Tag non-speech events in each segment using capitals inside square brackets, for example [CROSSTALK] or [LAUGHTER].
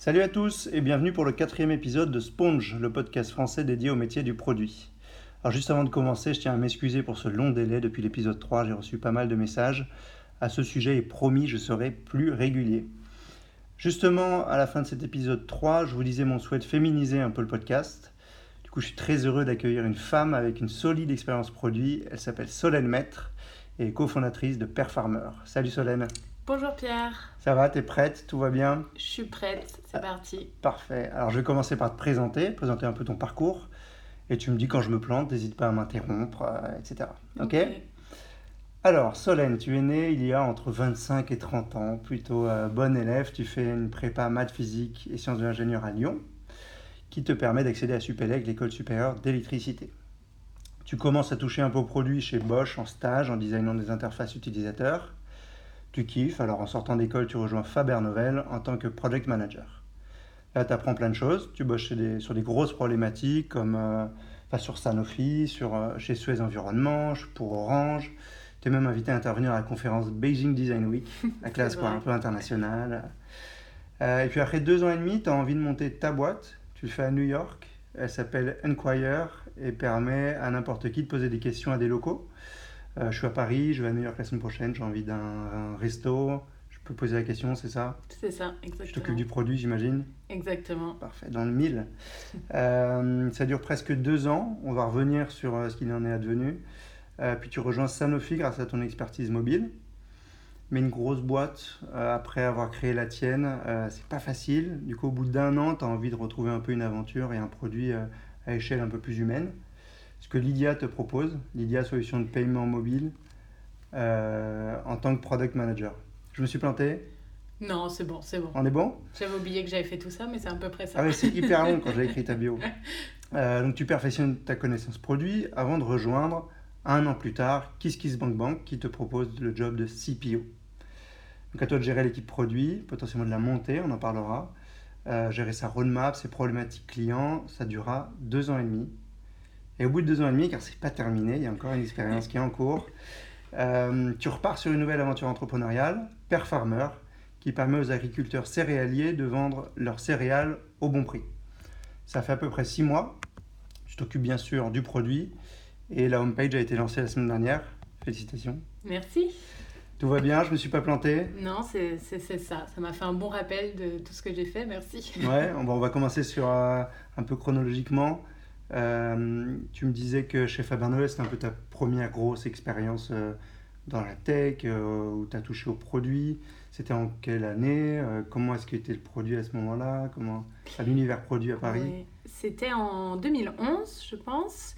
Salut à tous et bienvenue pour le quatrième épisode de Sponge, le podcast français dédié au métier du produit. Alors juste avant de commencer, je tiens à m'excuser pour ce long délai. Depuis l'épisode 3, j'ai reçu pas mal de messages à ce sujet et promis, je serai plus régulier. Justement, à la fin de cet épisode 3, je vous disais mon souhait de féminiser un peu le podcast. Du coup, je suis très heureux d'accueillir une femme avec une solide expérience produit. Elle s'appelle Solène Maître et est cofondatrice de Perfarmer. Salut Solène. Bonjour Pierre. Ça va, t'es prête? Tout va bien? Je suis prête, c'est parti. Parfait. Alors je vais commencer par te présenter, présenter un peu ton parcours. Et tu me dis quand je me plante, n'hésite pas à m'interrompre, euh, etc. Ok, Alors, Solène, tu es née il y a entre 25 et 30 ans, plutôt euh, bonne élève. Tu fais une prépa maths physique et sciences de l'ingénieur à Lyon qui te permet d'accéder à Supélec, l'école supérieure d'électricité. Tu commences à toucher un peu aux produits chez Bosch en stage, en designant des interfaces utilisateurs. Tu kiffes, alors en sortant d'école, tu rejoins Faber Novel en tant que project manager. Là, tu apprends plein de choses. Tu bosses sur des grosses problématiques comme euh, sur Sanofi, sur, euh, chez Suez Environnement, pour Orange. Tu es même invité à intervenir à la conférence Beijing Design Week, [LAUGHS] la classe quoi, un peu internationale. Euh, et puis après deux ans et demi, tu as envie de monter ta boîte tu le fais à New York. Elle s'appelle Enquire et permet à n'importe qui de poser des questions à des locaux. Euh, je suis à Paris, je vais à New York la semaine prochaine, j'ai envie d'un resto. Je peux poser la question, c'est ça? C'est ça, exactement. Je t'occupe du produit, j'imagine? Exactement. Parfait, dans le mille. [LAUGHS] Euh, ça dure presque deux ans. On va revenir sur euh, ce qu'il en est advenu. puis tu rejoins Sanofi grâce à ton expertise mobile. Mais une grosse boîte, euh, après avoir créé la tienne, c'est pas facile. Du coup, au bout d'un an, tu as envie de retrouver un peu une aventure et un produit à échelle un peu plus humaine. Ce que Lydia te propose, Lydia Solution de paiement mobile, en tant que product manager. Je me suis planté Non, c'est bon, c'est bon. On est bon? J'avais oublié que j'avais fait tout ça, mais c'est à peu près ça. Ah c'est hyper long quand j'ai écrit ta bio. [LAUGHS] donc tu perfectionnes ta connaissance produit avant de rejoindre un an plus tard KissKissBankBank qui te propose le job de CPO. Donc à toi de gérer l'équipe produit, potentiellement de la monter, on en parlera. Euh, gérer sa roadmap, ses problématiques clients, ça durera deux ans et demi. Et au bout de deux ans et demi, car c'est pas terminé, il y a encore une expérience qui est en cours, euh, tu repars sur une nouvelle aventure entrepreneuriale, Perfarmer, qui permet aux agriculteurs céréaliers de vendre leurs céréales au bon prix. Ça fait à peu près six mois. Je t'occupe bien sûr du produit et la homepage a été lancée la semaine dernière. Félicitations. Merci. Tout va bien, je me suis pas planté? Non, c'est ça. Ça m'a fait un bon rappel de tout ce que j'ai fait, merci. Ouais, on va, on va commencer sur euh, un peu chronologiquement. Euh, tu me disais que chez Faber Noël, c'était un peu ta première grosse expérience euh, dans la tech, où tu as touché au produit. C'était en quelle année Comment est-ce qu'était le produit à ce moment-là? Comment à l'univers produit à Paris? C'était en 2011, je pense.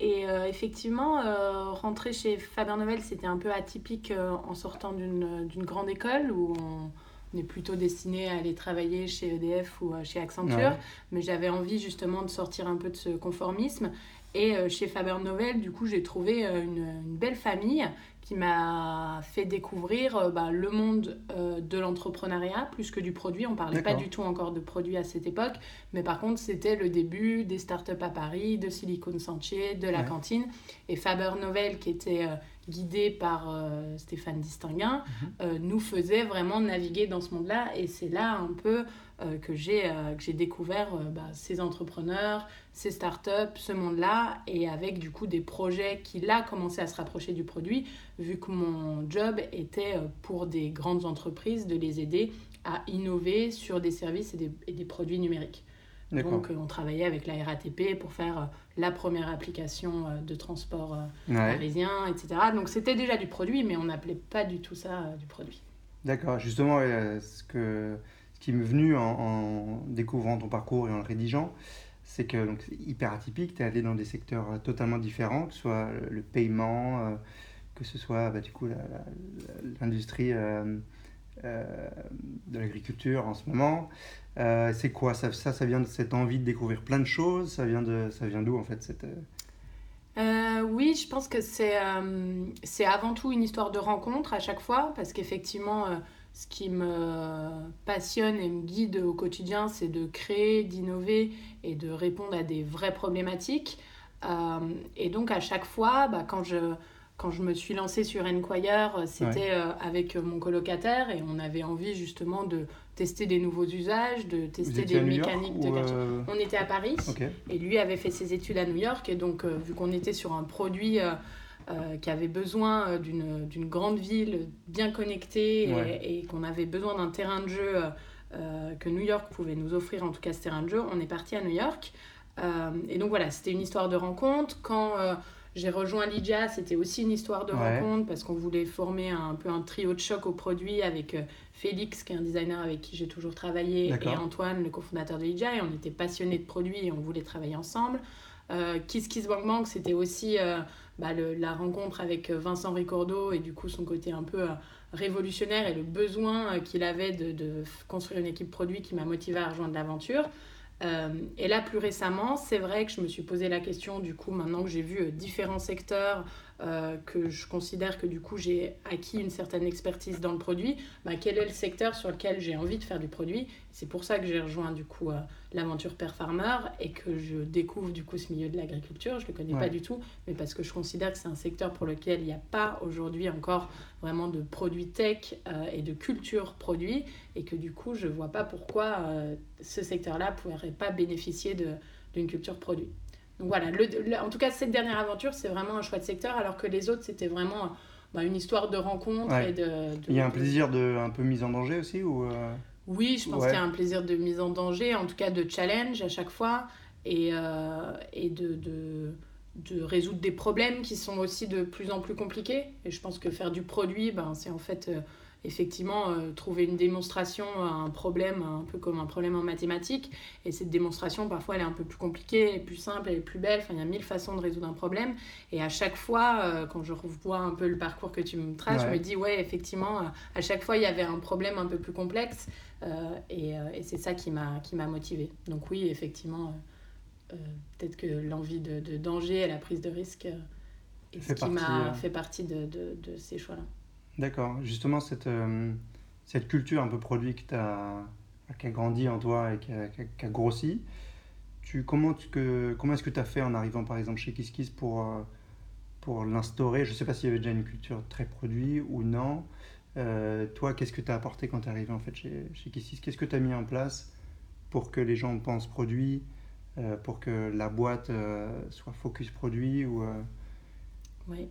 Et euh, effectivement, euh, rentrer chez Faber Novel, c'était un peu atypique euh, en sortant d'une grande école où on, est plutôt destiné à aller travailler chez EDF ou chez Accenture. Mais j'avais envie justement de sortir un peu de ce conformisme. Et chez Faber Novel, du coup, j'ai trouvé une, une, belle famille qui m'a fait découvrir euh, bah, le monde euh, de l'entrepreneuriat plus que du produit. On parlait pas du tout encore de produit à cette époque, mais par contre c'était le début des startups à Paris, de Silicon Sentier, de la cantine. Et Faber Novel, qui était euh, guidé par Stéphane Distinguin, mhm. nous faisait vraiment naviguer dans ce monde-là. Et c'est là un peu euh, que j'ai euh, découvert euh, bah, ces entrepreneurs, ces startups, ce monde-là, et avec du coup des projets qui là commençaient à se rapprocher du produit, vu que mon job était pour des grandes entreprises de les aider à innover sur des services et des, et des produits numériques. Donc on travaillait avec la RATP pour faire la première application de transport parisien, etc. Donc c'était déjà du produit, mais on n'appelait pas du tout ça du produit. D'accord, justement, ce que qui m'est venu en, découvrant ton parcours et en le rédigeant, c'est que c'est hyper atypique, tu es allé dans des secteurs euh, totalement différents, que ce soit le paiement, euh, que ce soit bah, du coup l'industrie euh, de l'agriculture en ce moment. c'est quoi? Ça, ça, ça vient de cette envie de découvrir plein de choses? Ça vient de ça vient d'où en fait cette oui, je pense que c'est c'est avant tout une histoire de rencontre à chaque fois, parce qu'effectivement, ce qui me passionne et me guide au quotidien, c'est de créer, d'innover et de répondre à des vraies problématiques. Euh, et donc à chaque fois, bah, quand, je, quand je me suis lancée sur Enquire, c'était avec mon colocataire et on avait envie justement de tester des nouveaux usages, de tester des mécaniques de On était à Paris et lui avait fait ses études à New York et donc vu qu'on était sur un produit euh, qui avait besoin euh, d'une grande ville bien connectée et, qu'on avait besoin d'un terrain de jeu euh, que New York pouvait nous offrir, en tout cas ce terrain de jeu, on est parti à New York. et donc voilà, c'était une histoire de rencontre. Quand j'ai rejoint Lydia, c'était aussi une histoire de rencontre parce qu'on voulait former un, peu un trio de choc au produit avec Félix, qui est un designer avec qui j'ai toujours travaillé, et Antoine, le cofondateur de Lydia. Et on était passionnés de produits et on voulait travailler ensemble. Kiss Kiss Bank Bank, c'était aussi bah, la rencontre avec euh, Vincent Ricordo et du coup son côté un peu euh, révolutionnaire et le besoin euh, qu'il avait de, de, construire une équipe produit qui m'a motivé à rejoindre l'aventure. et là, plus récemment, c'est vrai que je me suis posé la question, du coup, maintenant que j'ai vu différents secteurs, que je considère que du coup j'ai acquis une certaine expertise dans le produit, bah, quel est le secteur sur lequel j'ai envie de faire du produit? C'est pour ça que j'ai rejoint du coup l'aventure Père Farmer et que je découvre du coup ce milieu de l'agriculture. Je ne le connais pas du tout, mais parce que je considère que c'est un secteur pour lequel il n'y a pas aujourd'hui encore vraiment de produits tech euh, et de culture produit et que du coup je ne vois pas pourquoi euh, ce secteur-là ne pourrait pas bénéficier d'une culture produit. Donc voilà, le, en tout cas cette dernière aventure c'est vraiment un choix de secteur alors que les autres c'était vraiment bah, une histoire de rencontre et de, Il y a un plaisir de un peu mise en danger aussi ou euh, oui, je pense qu'il y a un plaisir de mise en danger, en tout cas de challenge à chaque fois, et, euh, et de, de, de, résoudre des problèmes qui sont aussi de plus en plus compliqués. Et je pense que faire du produit, ben, c'est en fait euh, effectivement euh, trouver une démonstration à un problème, un peu comme un problème en mathématiques. Et cette démonstration, parfois, elle est un peu plus compliquée, elle est plus simple, elle est plus belle. Enfin, il y a mille façons de résoudre un problème. Et à chaque fois, quand je revois un peu le parcours que tu me traces, je me dis, ouais, effectivement, à chaque fois, il y avait un problème un peu plus complexe. Et, et c'est ça qui m'a motivée. Donc oui, effectivement, peut-être que l'envie de, de, danger et la prise de risque est ce qui m'a fait partie de, de, de ces choix-là. D'accord. Justement, cette, euh, cette culture un peu produit qui a, qui a grandi en toi et qui a, qui a, grossi, tu, comment, que, comment est-ce que tu as fait en arrivant par exemple chez KissKiss pour, euh, pour l'instaurer? Je ne sais pas s'il y avait déjà une culture très produit ou non. Euh, toi, qu'est-ce que tu as apporté quand tu es arrivé en fait chez, chez KissKiss Qu'est-ce que tu as mis en place pour que les gens pensent produit, pour que la boîte soit focus produit ou, Oui.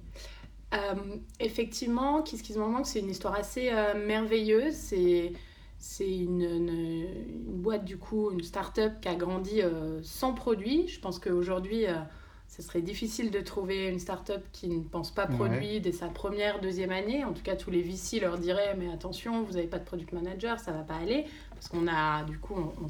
Euh, effectivement, Kiss Kiss c'est une histoire assez euh, merveilleuse. C'est c'est une, boîte, du coup, une start-up qui a grandi euh, sans produit. Je pense qu'aujourd'hui, ce serait difficile de trouver une start-up qui ne pense pas produit dès sa première, deuxième année. En tout cas, tous les VC leur diraient Mais attention, vous n'avez pas de product manager, ça ne va pas aller. Parce qu'on a, du coup, on, on,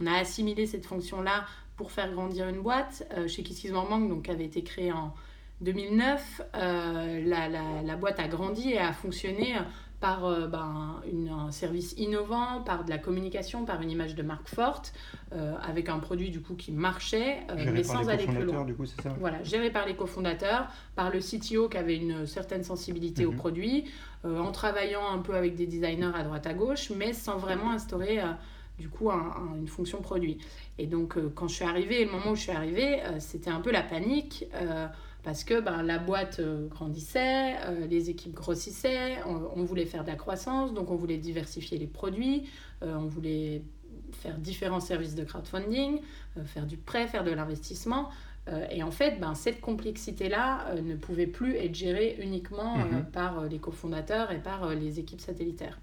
on a assimilé cette fonction-là pour faire grandir une boîte. chez Kiss Kiss Manque, donc, qui avait été créée en 2009, euh, la, la, la, boîte a grandi et a fonctionné par euh, ben, une, un service innovant, par de la communication, par une image de marque forte, euh, avec un produit du coup qui marchait, mais sans aller plus loin. Du coup, ça voilà, géré par les cofondateurs, par le CTO qui avait une certaine sensibilité au mhm. produit, en travaillant un peu avec des designers à droite à gauche, mais sans vraiment instaurer du coup une fonction produit. Et donc quand je suis arrivée, le moment où je suis arrivée, c'était un peu la panique parce que ben, la boîte euh, grandissait, euh, les équipes grossissaient, on, voulait faire de la croissance, donc on voulait diversifier les produits, euh, on voulait faire différents services de crowdfunding, faire du prêt, faire de l'investissement. et en fait, ben, cette complexité-là ne pouvait plus être gérée uniquement mm-hmm. par les cofondateurs et par les équipes satellitaires.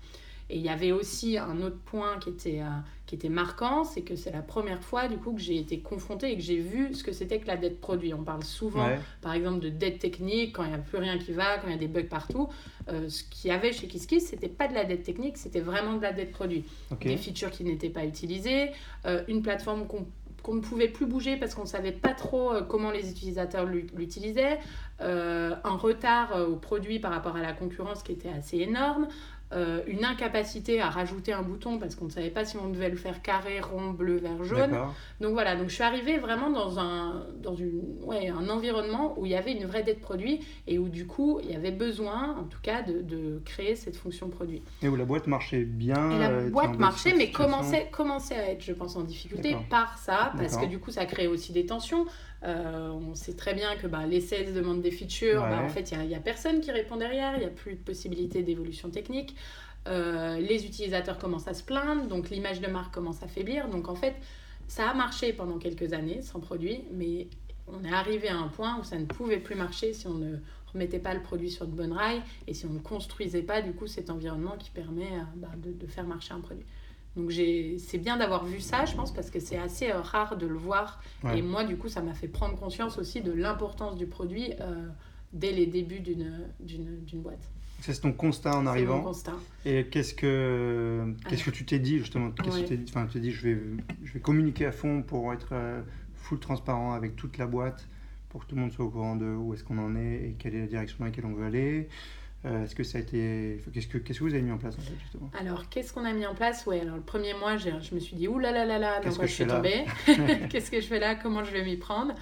Et il y avait aussi un autre point qui était, euh, qui était marquant, c'est que c'est la première fois du coup que j'ai été confrontée et que j'ai vu ce que c'était que la dette produit. On parle souvent, par exemple, de dette technique quand il n'y a plus rien qui va, quand il y a des bugs partout. Euh, ce qu'il y avait chez KissKiss, c'était pas de la dette technique, c'était vraiment de la dette produit. Des features qui n'étaient pas utilisées, euh, une plateforme qu'on ne pouvait plus bouger parce qu'on ne savait pas trop comment les utilisateurs l'utilisaient, un retard au produit par rapport à la concurrence qui était assez énorme, euh, une incapacité à rajouter un bouton parce qu'on ne savait pas si on devait le faire carré, rond, bleu, vert, jaune. Donc voilà, donc je suis arrivée vraiment dans un, dans une, ouais, un environnement où il y avait une vraie dette produit et où du coup il y avait besoin en tout cas de, de créer cette fonction produit. Et où la boîte marchait bien. Et la euh, boîte marchait mais commençait, commençait à être je pense en difficulté par ça parce que du coup ça crée aussi des tensions. Euh, on sait très bien que bah, les sales demandent des features. Bah, en fait, il n'y a, a, personne qui répond derrière. Il n'y a plus de possibilité d'évolution technique. Euh, les utilisateurs commencent à se plaindre. Donc, l'image de marque commence à faiblir. Donc, en fait, ça a marché pendant quelques années sans produit. Mais on est arrivé à un point où ça ne pouvait plus marcher si on ne remettait pas le produit sur de bonnes rails et si on ne construisait pas, du coup, cet environnement qui permet euh, bah, de, de faire marcher un produit. Donc c'est bien d'avoir vu ça, je pense, parce que c'est assez euh, rare de le voir. Et moi, du coup, ça m'a fait prendre conscience aussi de l'importance du produit euh, dès les débuts d'une boîte. C'est ton constat en arrivant. Mon constat. Et qu'est-ce que qu'est-ce que tu t'es dit justement? Qu'est-ce que tu t'es dit? Enfin, tu t'es dit, je vais je vais communiquer à fond pour être euh, full transparent avec toute la boîte, pour que tout le monde soit au courant de où est-ce qu'on en est et quelle est la direction dans laquelle on veut aller. Euh, est-ce que ça a été. Qu'est-ce que, qu'est-ce que vous avez mis en place en fait, justement Alors, qu'est-ce qu'on a mis en place? Ouais, alors le premier mois, je me suis dit, ouh là là là là, dans quoi je suis tombée [LAUGHS] [LAUGHS] Qu'est-ce que je fais là? Comment je vais m'y prendre?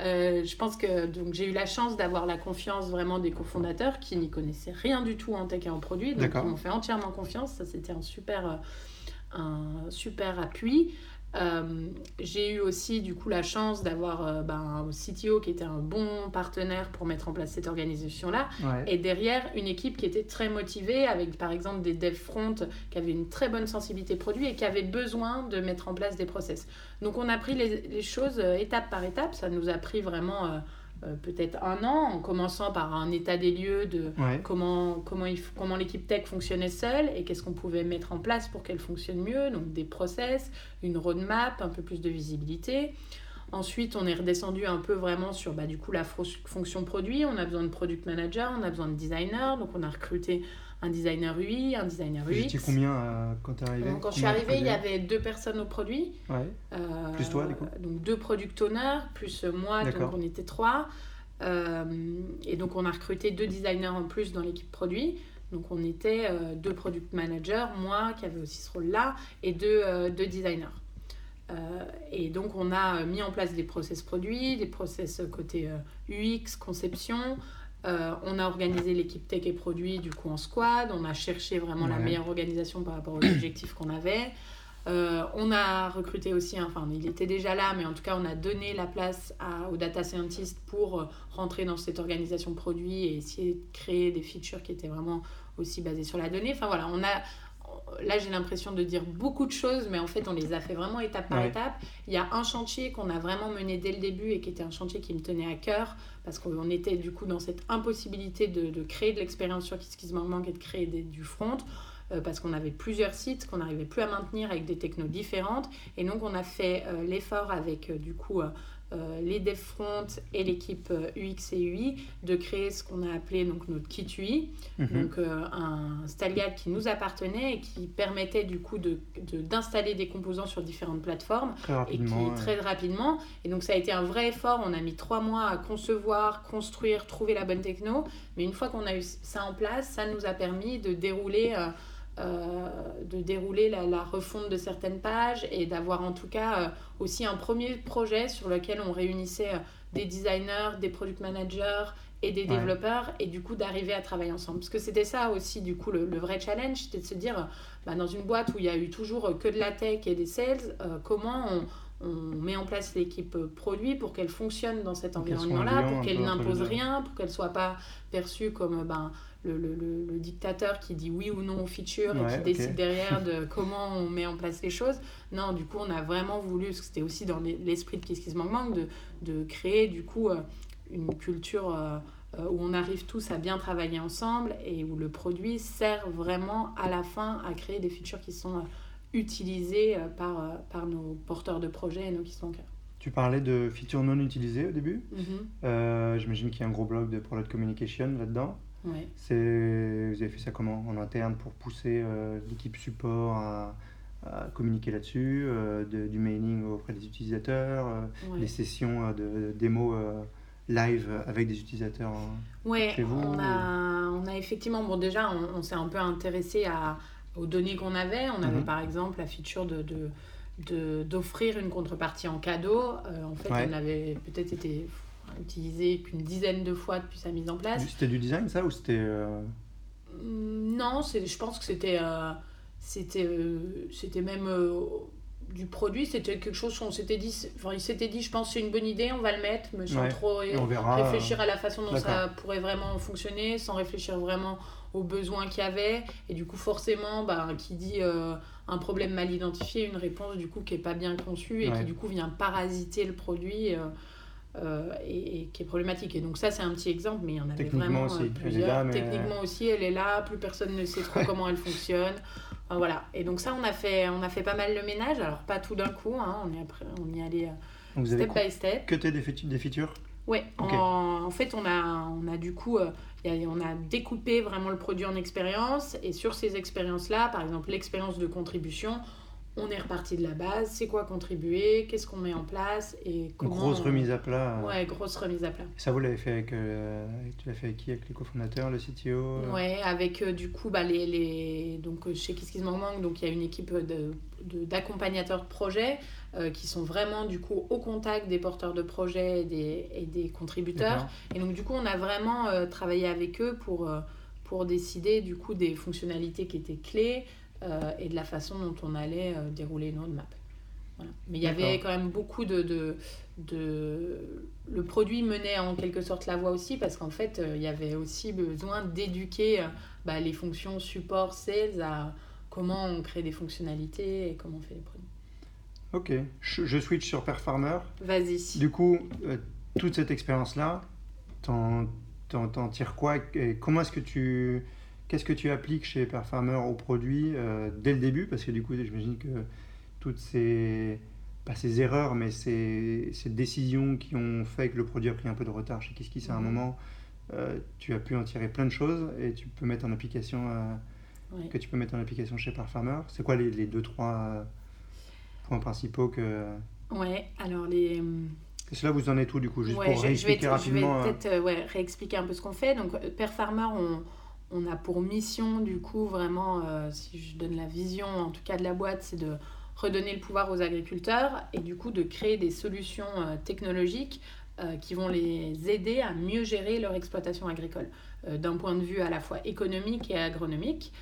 Euh, Je pense que donc, j'ai eu la chance d'avoir la confiance vraiment des cofondateurs qui n'y connaissaient rien du tout en tech et en produit. Donc, ils m'ont fait entièrement confiance. Ça, c'était un super, euh, un super appui. Euh, j'ai eu aussi du coup la chance d'avoir euh, ben, un CTO qui était un bon partenaire pour mettre en place cette organisation-là. Et derrière, une équipe qui était très motivée avec par exemple des dev front qui avaient une très bonne sensibilité produit et qui avaient besoin de mettre en place des process. Donc on a pris les, les choses euh, étape par étape. Ça nous a pris vraiment euh, peut-être un an, en commençant par un état des lieux de comment, comment, comment l'équipe tech fonctionnait seule et qu'est-ce qu'on pouvait mettre en place pour qu'elle fonctionne mieux, donc des process, une roadmap, un peu plus de visibilité. Ensuite, on est redescendu un peu vraiment sur bah, du coup la fonction produit. On a besoin de product manager, on a besoin de designer, donc on a recruté un designer UI, un designer UX. J'étais combien euh, quand tu es arrivé Quand je suis arrivée, il y avait deux personnes au produit. Ouais. Euh, plus toi, du coup Donc deux product owners, plus moi, donc on était trois. Euh, et donc on a recruté deux designers en plus dans l'équipe produit. Donc on était deux product managers, moi qui avait aussi ce rôle-là, et deux, deux designers. et donc on a mis en place des process produits, des process côté UX, conception, euh, on a organisé l'équipe tech et produits du coup en squad. On a cherché vraiment la meilleure organisation par rapport aux objectifs qu'on avait. Euh, on a recruté aussi, enfin il était déjà là, mais en tout cas on a donné la place à, aux data scientists pour euh, rentrer dans cette organisation produit et essayer de créer des features qui étaient vraiment aussi basées sur la donnée. Enfin voilà, on a, là j'ai l'impression de dire beaucoup de choses, mais en fait on les a fait vraiment étape par étape. Il y a un chantier qu'on a vraiment mené dès le début et qui était un chantier qui me tenait à cœur, parce qu'on était du coup dans cette impossibilité de, créer de l'expérience sur manque et de créer du front. Euh, parce qu'on avait plusieurs sites qu'on n'arrivait plus à maintenir avec des technos différentes. Et donc, on a fait euh, l'effort avec, euh, du coup, euh, les dev front et l'équipe UX euh, et UI de créer ce qu'on a appelé donc notre kit UI, mhm. donc euh, un Staliad qui nous appartenait et qui permettait du coup de, d'installer des composants sur différentes plateformes et qui très rapidement. Et donc ça a été un vrai effort. On a mis trois mois à concevoir, construire, trouver la bonne techno. Mais une fois qu'on a eu ça en place, ça nous a permis de dérouler euh, de dérouler la, refonte de certaines pages et d'avoir en tout cas euh, aussi un premier projet sur lequel on réunissait euh, des designers, des product managers et des développeurs et du coup d'arriver à travailler ensemble. Parce que c'était ça aussi du coup le, vrai challenge, c'était de se dire bah, dans une boîte où il y a eu toujours que de la tech et des sales, comment on, on met en place l'équipe produit pour qu'elle fonctionne dans cet environnement-là, pour qu'elle n'impose rien, pour qu'elle soit pas perçue comme ben, le, le, le, dictateur qui dit oui ou non aux features et qui décide derrière [LAUGHS] de comment on met en place les choses. Non, du coup, on a vraiment voulu, parce que c'était aussi dans l'esprit de Qu'est-ce qui se manque, manque de, de créer du coup euh, une culture euh, euh, où on arrive tous à bien travailler ensemble et où le produit sert vraiment à la fin à créer des features qui sont utilisées par, par nos porteurs de projets et nos qui Tu parlais de features non utilisées au début. Mm-hmm. J'imagine qu'il y a un gros blog de product communication là-dedans. C'est, vous avez fait ça comment En interne pour pousser euh, l'équipe support à, communiquer là-dessus, euh, du mailing auprès des utilisateurs, euh, des sessions de, démo live avec des utilisateurs Ouais, chez vous on a, on a effectivement, bon déjà, on, s'est un peu intéressé à, aux données qu'on avait. On avait mhm. par exemple la feature de, de, d'offrir une contrepartie en cadeau. en fait, elle n'avait peut-être été utilisée qu'une dizaine de fois depuis sa mise en place. C'était du design ça ou c'était... Mmh, non, je pense que c'était c'était euh, c'était même euh, du produit c'était quelque chose qu'on s'était dit enfin il s'était dit je pense c'est une bonne idée on va le mettre mais sans trop réfléchir à la façon dont ça pourrait vraiment fonctionner sans réfléchir vraiment aux besoins qu'il y avait et du coup forcément bah, qui dit euh, un problème mal identifié une réponse du coup qui est pas bien conçue et qui du coup vient parasiter le produit euh, et, qui est problématique. Et donc ça, c'est un petit exemple, mais il y en avait vraiment aussi, euh, plusieurs. Techniquement aussi, elle est là, plus personne ne sait trop comment elle fonctionne. voilà. Et donc ça, on a, fait, on a fait pas mal le ménage. Alors pas tout d'un coup, hein. on, est après, on y allait euh, step by step. Que des, des features Oui. En, fait, on a, on a du coup... on a découpé vraiment le produit en expériences et sur ces expériences-là, par exemple l'expérience de contribution, on est reparti de la base, c'est quoi contribuer, qu'est-ce qu'on met en place et comment... Grosse remise à plat. Ouais, grosse remise à plat. Ça, vous l'avez fait avec, euh, tu l'as fait avec qui Avec les cofondateurs, le CTO euh? Ouais, avec euh, du coup, bah, les, les... donc, chez Kiss Kiss Manque, donc il y a une équipe de, d'accompagnateurs de, projets qui sont vraiment du coup au contact des porteurs de projets et des, et des contributeurs. Et donc du coup, on a vraiment travaillé avec eux pour, pour décider du coup des fonctionnalités qui étaient clés, euh, et de la façon dont on allait euh, dérouler une roadmap. Voilà. Mais il y avait quand même beaucoup de, de, de, Le produit menait en quelque sorte la voie aussi parce qu'en fait, euh, il y avait aussi besoin d'éduquer bah, les fonctions support, sales à comment on crée des fonctionnalités et comment on fait les produits. Ok, je, je switch sur Perfarmer. Vas-y. Du coup, toute cette expérience-là, t'en, t'en, tires quoi et Comment est-ce que tu Qu'est-ce que tu appliques chez Perfarmer au produit euh, dès le début? Parce que du coup, j'imagine que toutes ces, pas ces erreurs, mais ces, ces, décisions qui ont fait que le produit a pris un peu de retard chez KissKiss à un mhm. moment, euh, tu as pu en tirer plein de choses et tu peux mettre en application, euh, que tu peux mettre en application chez Perfarmer. C'est quoi les, les, deux, trois points principaux que... Ouais, alors les... Et cela, vous en êtes où du coup Juste pour réexpliquer rapidement. Je vais peut-être ouais, réexpliquer un peu ce qu'on fait. Donc, Perfarmer, on on a pour mission, du coup, vraiment, euh, si je donne la vision, en tout cas de la boîte, c'est de redonner le pouvoir aux agriculteurs et du coup de créer des solutions euh, technologiques euh, qui vont les aider à mieux gérer leur exploitation agricole, d'un point de vue à la fois économique et agronomique.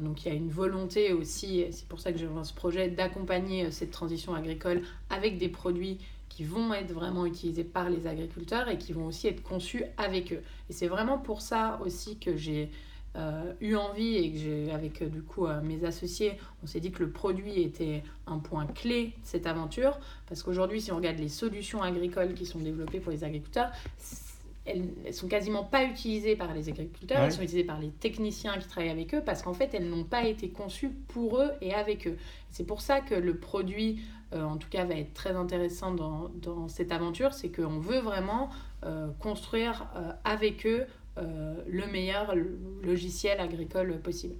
Donc il y a une volonté aussi, c'est pour ça que j'ai lancé ce projet, d'accompagner cette transition agricole avec des produits qui vont être vraiment utilisés par les agriculteurs et qui vont aussi être conçus avec eux. Et c'est vraiment pour ça aussi que j'ai euh, eu envie et que j'ai, avec euh, du coup euh, mes associés, on s'est dit que le produit était un point clé de cette aventure. Parce qu'aujourd'hui, si on regarde les solutions agricoles qui sont développées pour les agriculteurs, elles, ne sont quasiment pas utilisées par les agriculteurs, elles sont utilisées par les techniciens qui travaillent avec eux parce qu'en fait, elles n'ont pas été conçues pour eux et avec eux. C'est pour ça que le produit euh, en tout cas va être très intéressant dans, dans cette aventure, c'est qu'on veut vraiment euh, construire euh, avec eux le meilleur logiciel agricole possible.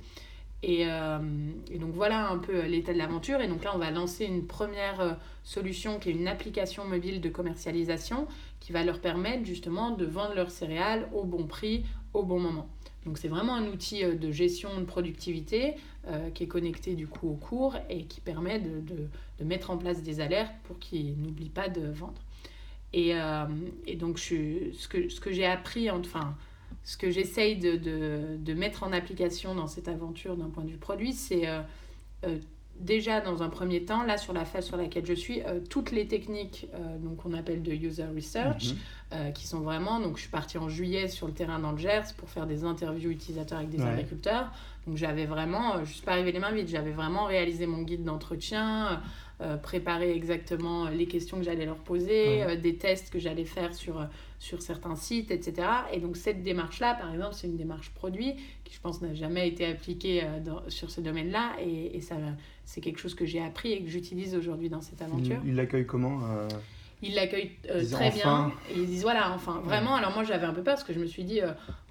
Et, et, donc voilà un peu l'état de l'aventure. Et donc là, on va lancer une première solution qui est une application mobile de commercialisation qui va leur permettre justement de vendre leurs céréales au bon prix, au bon moment. Donc c'est vraiment un outil de gestion de productivité euh, qui est connecté du coup au cours et qui permet de, de, mettre en place des alertes pour qu'ils n'oublient pas de vendre. Et, euh, et donc je, ce que, ce que j'ai appris, enfin ce que j'essaye de, de, mettre en application dans cette aventure d'un point de vue produit, c'est euh, déjà dans un premier temps, là sur la phase sur laquelle je suis, toutes les techniques donc qu'on appelle de user research, mhm. qui sont vraiment, donc je suis partie en juillet sur le terrain dans le Gers pour faire des interviews utilisateurs avec des agriculteurs. Donc j'avais vraiment, euh, je suis pas arrivée les mains vides, j'avais vraiment réalisé mon guide d'entretien, euh, préparé exactement les questions que j'allais leur poser, euh, des tests que j'allais faire sur, sur certains sites, etc. Et donc cette démarche-là, par exemple, c'est une démarche produit qui, je pense, n'a jamais été appliquée sur ce domaine-là. Et, et ça, c'est quelque chose que j'ai appris et que j'utilise aujourd'hui dans cette aventure. Il l'accueille comment ils l'accueillent très bien et ils disent voilà enfin vraiment alors moi j'avais un peu peur parce que je me suis dit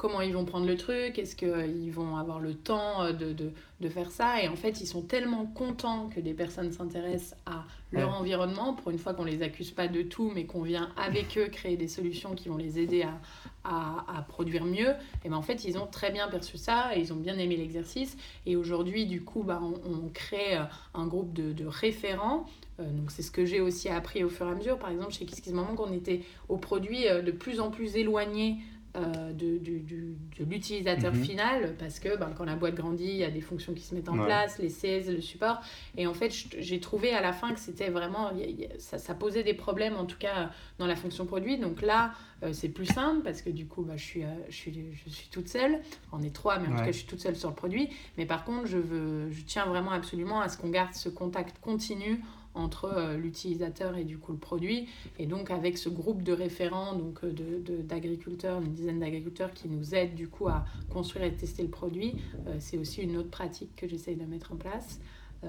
comment ils vont prendre le truc, est-ce qu'ils vont avoir le temps euh, de, de, de, faire ça. Et en fait, ils sont tellement contents que des personnes s'intéressent à leur environnement, pour une fois qu'on les accuse pas de tout, mais qu'on vient avec eux créer des solutions qui vont les aider à, à, à produire mieux. Et ben en fait, ils ont très bien perçu ça et ils ont bien aimé l'exercice. Et aujourd'hui, du coup, bah, on, on, crée euh, un groupe de, de référents. Euh, donc c'est ce que j'ai aussi appris au fur et à mesure. Par exemple, chez Kiss Kiss Maman, qu'on était au produit de plus en plus éloigné euh, de, de, de l'utilisateur mhm. final parce que ben, quand la boîte grandit, il y a des fonctions qui se mettent en place, les CS, le support. Et en fait, j'ai trouvé à la fin que c'était vraiment. Ça, ça, posait des problèmes, en tout cas, dans la fonction produit. Donc là, euh, c'est plus simple parce que du coup, bah, je, suis, euh, je, suis, je suis toute seule. On est trois, mais en tout cas, je suis toute seule sur le produit. Mais par contre, je, veux, je tiens vraiment absolument à ce qu'on garde ce contact continu entre euh, l'utilisateur et du coup le produit. Et donc avec ce groupe de référents donc d'agriculteurs, de, une dizaine d'agriculteurs qui nous aident du coup à construire et tester le produit, c'est aussi une autre pratique que j'essaye de mettre en place.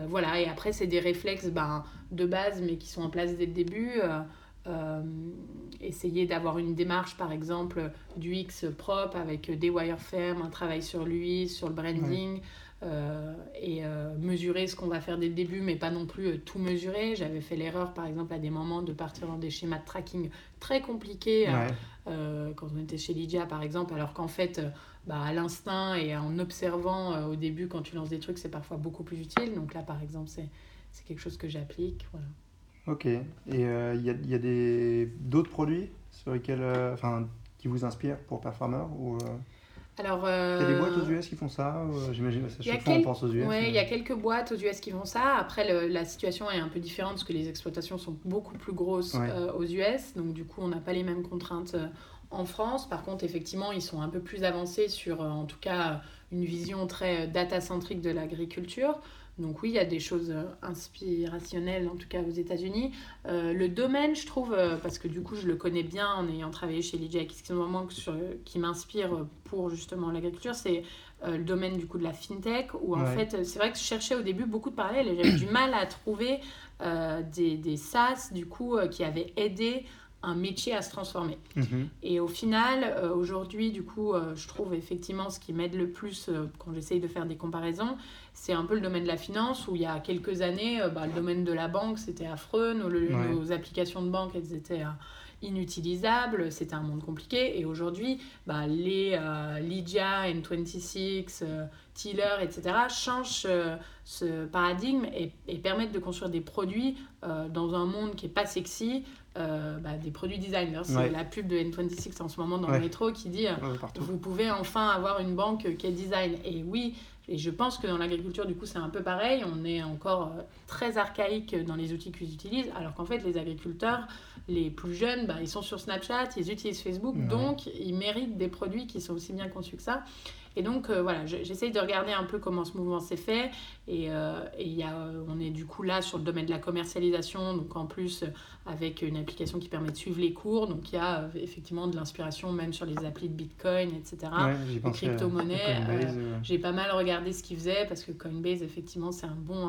voilà, et après c'est des réflexes ben, de base mais qui sont en place dès le début. Euh, essayer d'avoir une démarche, par exemple, du X propre avec des wireframes, un travail sur lui, sur le branding, euh, et euh, mesurer ce qu'on va faire dès le début, mais pas non plus tout mesurer. J'avais fait l'erreur, par exemple, à des moments de partir dans des schémas de tracking très compliqués, quand on était chez Lydia, par exemple, alors qu'en fait, bah, à l'instinct et en observant au début, quand tu lances des trucs, c'est parfois beaucoup plus utile. Donc là, par exemple, c'est quelque chose que j'applique. Voilà. Ok. Et il euh, y a, y a des, d'autres produits sur lesquels, euh, enfin, qui vous inspirent pour Performer ou, euh, alors, il y a des boîtes aux US qui font ça J'imagine, à chaque fois on pense aux US. Oui, il y a quelques boîtes aux US qui font ça. Après, le, la situation est un peu différente parce que les exploitations sont beaucoup plus grosses aux US. Donc, du coup, on n'a pas les mêmes contraintes en France. Par contre, effectivement, ils sont un peu plus avancés sur, en tout cas, une vision très data-centrique de l'agriculture. Donc oui, il y a des choses euh, inspirationnelles, en tout cas aux États-Unis. Euh, le domaine, je trouve, euh, parce que du coup, je le connais bien en ayant travaillé chez Lydia, qui, qui m'inspire pour justement l'agriculture, c'est le domaine du coup de la fintech, où en fait, c'est vrai que je cherchais au début beaucoup de parallèles et j'avais du mal à trouver des, des SaaS, du coup, qui avaient aidé un métier à se transformer. Mhm. Et au final, euh, aujourd'hui, du coup, euh, je trouve effectivement ce qui m'aide le plus euh, quand j'essaye de faire des comparaisons, c'est un peu le domaine de la finance où il y a quelques années, bah, le domaine de la banque, c'était affreux, nos, nos, applications de banque, elles étaient inutilisables, c'était un monde compliqué. Et aujourd'hui, bah, les Lydia, N26, Tiller, etc., changent ce paradigme et, et, permettent de construire des produits dans un monde qui n'est pas sexy, euh, bah, des produits designers. C'est la pub de N26 en ce moment dans le métro qui dit euh, vous pouvez enfin avoir une banque qui est design. Et oui, et je pense que dans l'agriculture, du coup, c'est un peu pareil. On est encore euh, très archaïque dans les outils qu'ils utilisent, alors qu'en fait, les agriculteurs, les plus jeunes, bah, ils sont sur Snapchat, ils utilisent Facebook, donc ils méritent des produits qui sont aussi bien conçus que ça. Et donc, euh, voilà, j'essaye de regarder un peu comment ce mouvement s'est fait. Et, euh, et y a, on est du coup là sur le domaine de la commercialisation, donc en plus avec une application qui permet de suivre les cours. Donc, il y a effectivement de l'inspiration même sur les applis de Bitcoin, etc. les crypto-monnaies. J'ai pas mal regardé ce qu'ils faisaient parce que Coinbase, effectivement, c'est un bon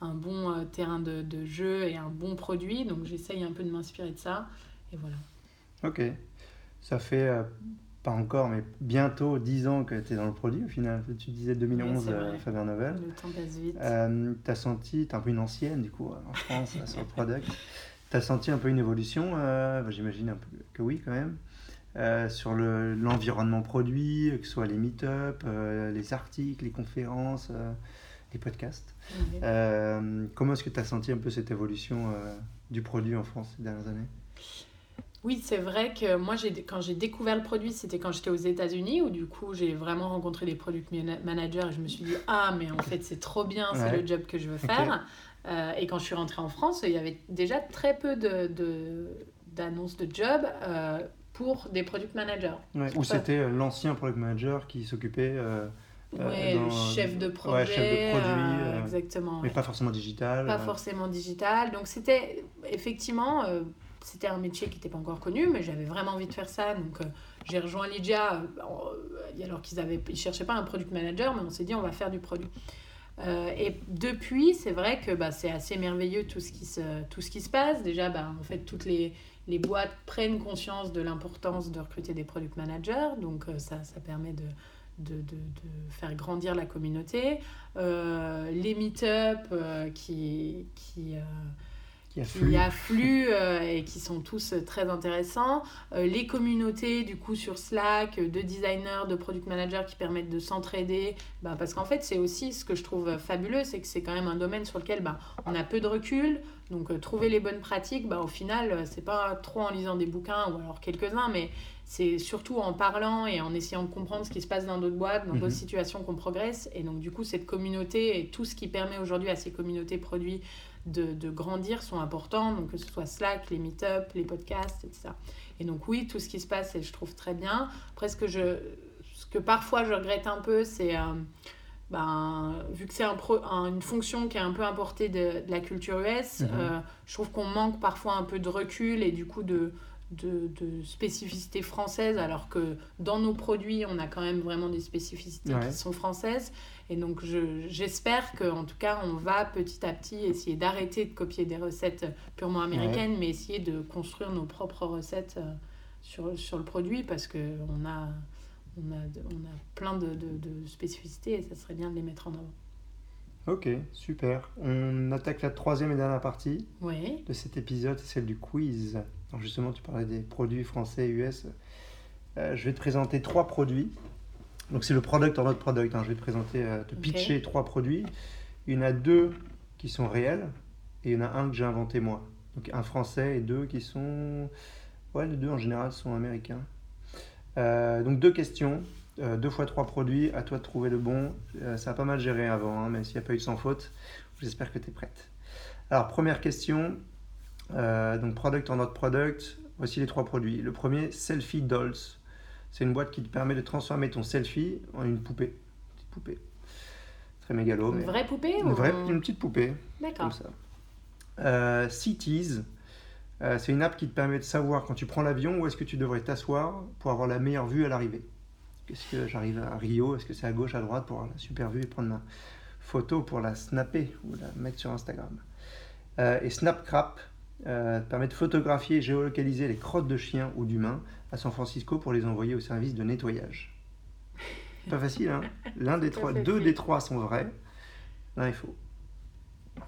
un bon euh, terrain de, de, jeu et un bon produit. Donc j'essaye un peu de m'inspirer de ça. Et voilà. Ok. Ça fait euh, pas encore, mais bientôt 10 ans que tu es dans le produit au final. Tu disais 2011, euh, Fabien Novel. Le temps passe vite. tu as senti, tu es un peu une ancienne du coup en France sur le product. Tu as senti un peu une évolution, j'imagine un peu que oui quand même. sur l'environnement produit, que ce soit les meet-up, les articles, les conférences, les podcasts. Euh, comment est-ce que tu as senti un peu cette évolution euh, du produit en France ces dernières années? Oui, c'est vrai que moi, quand j'ai découvert le produit, c'était quand j'étais aux États-Unis, où du coup, j'ai vraiment rencontré des product managers et je me suis dit, ah, mais en fait, c'est trop bien, c'est le job que je veux faire. Euh, et quand je suis rentrée en France, il y avait déjà très peu d'annonces de, de, de job pour des product managers. Ouais, ou c'était l'ancien product manager qui s'occupait euh, ouais, chef de projet. chef de produit. Euh, exactement. Mais pas forcément digital. Pas forcément digital. Donc c'était effectivement, euh, c'était un métier qui n'était pas encore connu, mais j'avais vraiment envie de faire ça. Donc j'ai rejoint Lydia alors qu'ils ne cherchaient pas un product manager, mais on s'est dit on va faire du produit. et depuis, c'est vrai que bah, c'est assez merveilleux tout ce qui se, tout ce qui se passe. Déjà, bah, en fait, toutes les, les boîtes prennent conscience de l'importance de recruter des product managers, donc ça, ça permet de, de, de, faire grandir la communauté. Euh, les meet-up euh, qui, qui, euh, qui affluent, qui affluent et qui sont tous très intéressants. les communautés, du coup, sur Slack, de designers, de product managers qui permettent de s'entraider. Bah, parce qu'en fait, c'est aussi ce que je trouve fabuleux, c'est que c'est quand même un domaine sur lequel bah, on a peu de recul. Donc, trouver les bonnes pratiques, bah, au final, c'est pas trop en lisant des bouquins ou alors quelques-uns, mais c'est surtout en parlant et en essayant de comprendre ce qui se passe dans d'autres boîtes, dans d'autres mhm. situations qu'on progresse. Et donc, du coup, cette communauté et tout ce qui permet aujourd'hui à ces communautés produits de, de, grandir sont importants. Donc, que ce soit Slack, les meet-up, les podcasts, etc. Et donc, oui, tout ce qui se passe, et je trouve très bien. Après, ce que, je, ce que parfois je regrette un peu, c'est. Euh, ben, vu que c'est un un, une fonction qui est un peu importée de, de la culture US, mhm. euh, je trouve qu'on manque parfois un peu de recul et du coup de, de, de spécificités françaises, alors que dans nos produits, on a quand même vraiment des spécificités qui sont françaises. Et donc, j'espère qu'en tout cas, on va petit à petit essayer d'arrêter de copier des recettes purement américaines, mais essayer de construire nos propres recettes euh, sur, sur le produit, parce qu'on a, on a, on a plein de, de, de spécificités et ça serait bien de les mettre en avant. Ok, super. On attaque la troisième et dernière partie de cet épisode, celle du quiz. Alors justement, tu parlais des produits français et US. Euh, je vais te présenter trois produits. Donc c'est le product en notre product. Hein. Je vais te présenter, euh, te pitcher trois produits. Il y en a deux qui sont réels et il y en a un que j'ai inventé moi. Donc un français et deux qui sont... Ouais, les deux en général sont américains. Euh, donc deux questions. Deux fois trois produits, à toi de trouver le bon. Ça a pas mal géré avant, hein, mais s'il n'y a pas eu de sans faute, j'espère que tu es prête. Alors, première question. Euh, donc, product en not product. Voici les trois produits. Le premier, Selfie Dolls. C'est une boîte qui te permet de transformer ton selfie en une poupée. Une petite poupée. Très mégalo. Une vraie poupée Une, vraie, une petite poupée. D'accord. Comme ça. Cities. c'est une app qui te permet de savoir quand tu prends l'avion où est-ce que tu devrais t'asseoir pour avoir la meilleure vue à l'arrivée. Est-ce que j'arrive à Rio Est-ce que c'est à gauche, à droite pour avoir la super vue et prendre ma photo pour la snapper ou la mettre sur Instagram euh, Et Snapcrap euh, permet de photographier et géolocaliser les crottes de chiens ou d'humains à San Francisco pour les envoyer au service de nettoyage. Pas facile, hein L'un des [LAUGHS] trois, deux des trois sont vrais. L'un est faux.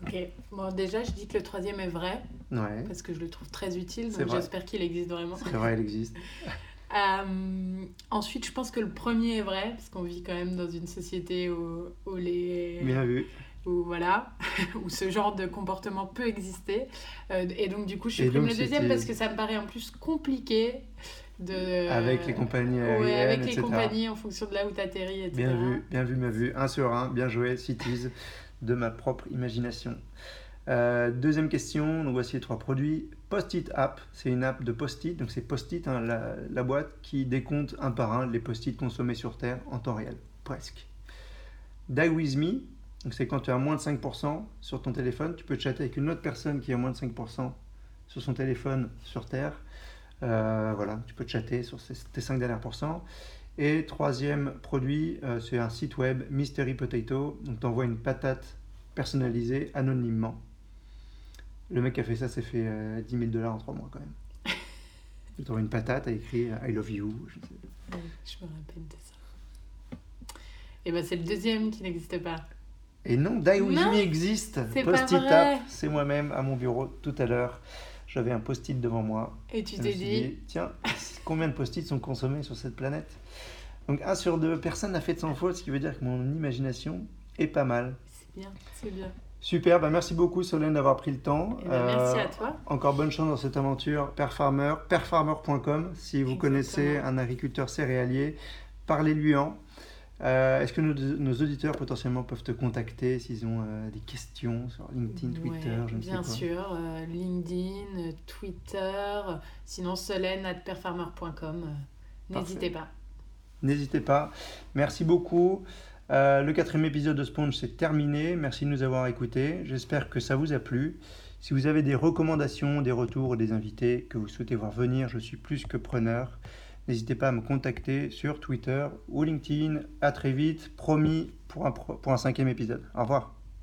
Ok. Bon, déjà, je dis que le troisième est vrai. Ouais. Parce que je le trouve très utile. Donc j'espère qu'il existe vraiment. C'est vrai, il existe. [LAUGHS] Euh, ensuite, je pense que le premier est vrai, parce qu'on vit quand même dans une société où, où les. Bien vu. Où, voilà, [LAUGHS] où ce genre de comportement peut exister. Euh, et donc, du coup, je supprime le deuxième parce que ça me paraît en plus compliqué. De, avec les compagnies aériennes, ouais, avec les compagnies en fonction de là où tu atterris, etc. Bien vu, bien vu, bien vu. Un sur un, bien joué, Cities, de ma propre imagination. Euh, deuxième question, donc voici les trois produits. Post-it App, c'est une app de post-it, donc c'est post-it, hein, la, boîte qui décompte un par un les post-it consommés sur Terre en temps réel, presque. Die With Me, donc c'est quand tu as moins de 5% sur ton téléphone, tu peux chatter avec une autre personne qui a moins de 5% sur son téléphone sur Terre. Euh, voilà, tu peux chatter sur tes 5 dernières pourcents. Et troisième produit, euh, c'est un site web Mystery Potato, donc tu envoies une patate personnalisée anonymement le mec qui a fait ça s'est fait 10 euh, 000 dollars en 3 mois quand même. [LAUGHS] Il trouvé une patate, a écrit euh, I love you. Je, me rappelle de ça. Et ben c'est le deuxième qui n'existe pas. Et non, Me existe. Post-it c'est moi-même à mon bureau tout à l'heure. J'avais un post-it devant moi. Et tu t'es dit... dit, tiens, [LAUGHS] combien de post-it sont consommés sur cette planète? Donc un sur deux, personne n'a fait de sans faute, ce qui veut dire que mon imagination est pas mal. C'est bien, c'est bien. Super, bah merci beaucoup Solène d'avoir pris le temps. Eh ben, merci à toi. Euh, encore bonne chance dans cette aventure Perfarmer, perfarmer.com. Si vous connaissez un agriculteur céréalier, parlez-lui en. Euh, est-ce que nos, auditeurs potentiellement peuvent te contacter s'ils ont euh, des questions sur LinkedIn, Twitter, je ne sais Bien sûr, LinkedIn, Twitter, sinon solène at perfarmer.com. N'hésitez pas. N'hésitez pas. Merci beaucoup. Euh, le quatrième épisode de Sponge, c'est terminé. Merci de nous avoir écoutés. J'espère que ça vous a plu. Si vous avez des recommandations, des retours, des invités que vous souhaitez voir venir, je suis plus que preneur. N'hésitez pas à me contacter sur Twitter ou LinkedIn. À très vite. Promis, pour un, pour un cinquième épisode. Au revoir.